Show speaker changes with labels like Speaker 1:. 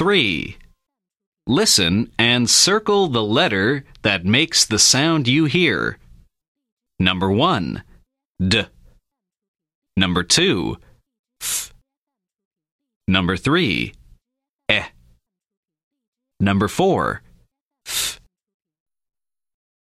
Speaker 1: 3. Listen and circle the letter that makes the sound you hear. Number 1. D. Number 2. F. Number 3. E. Number 4.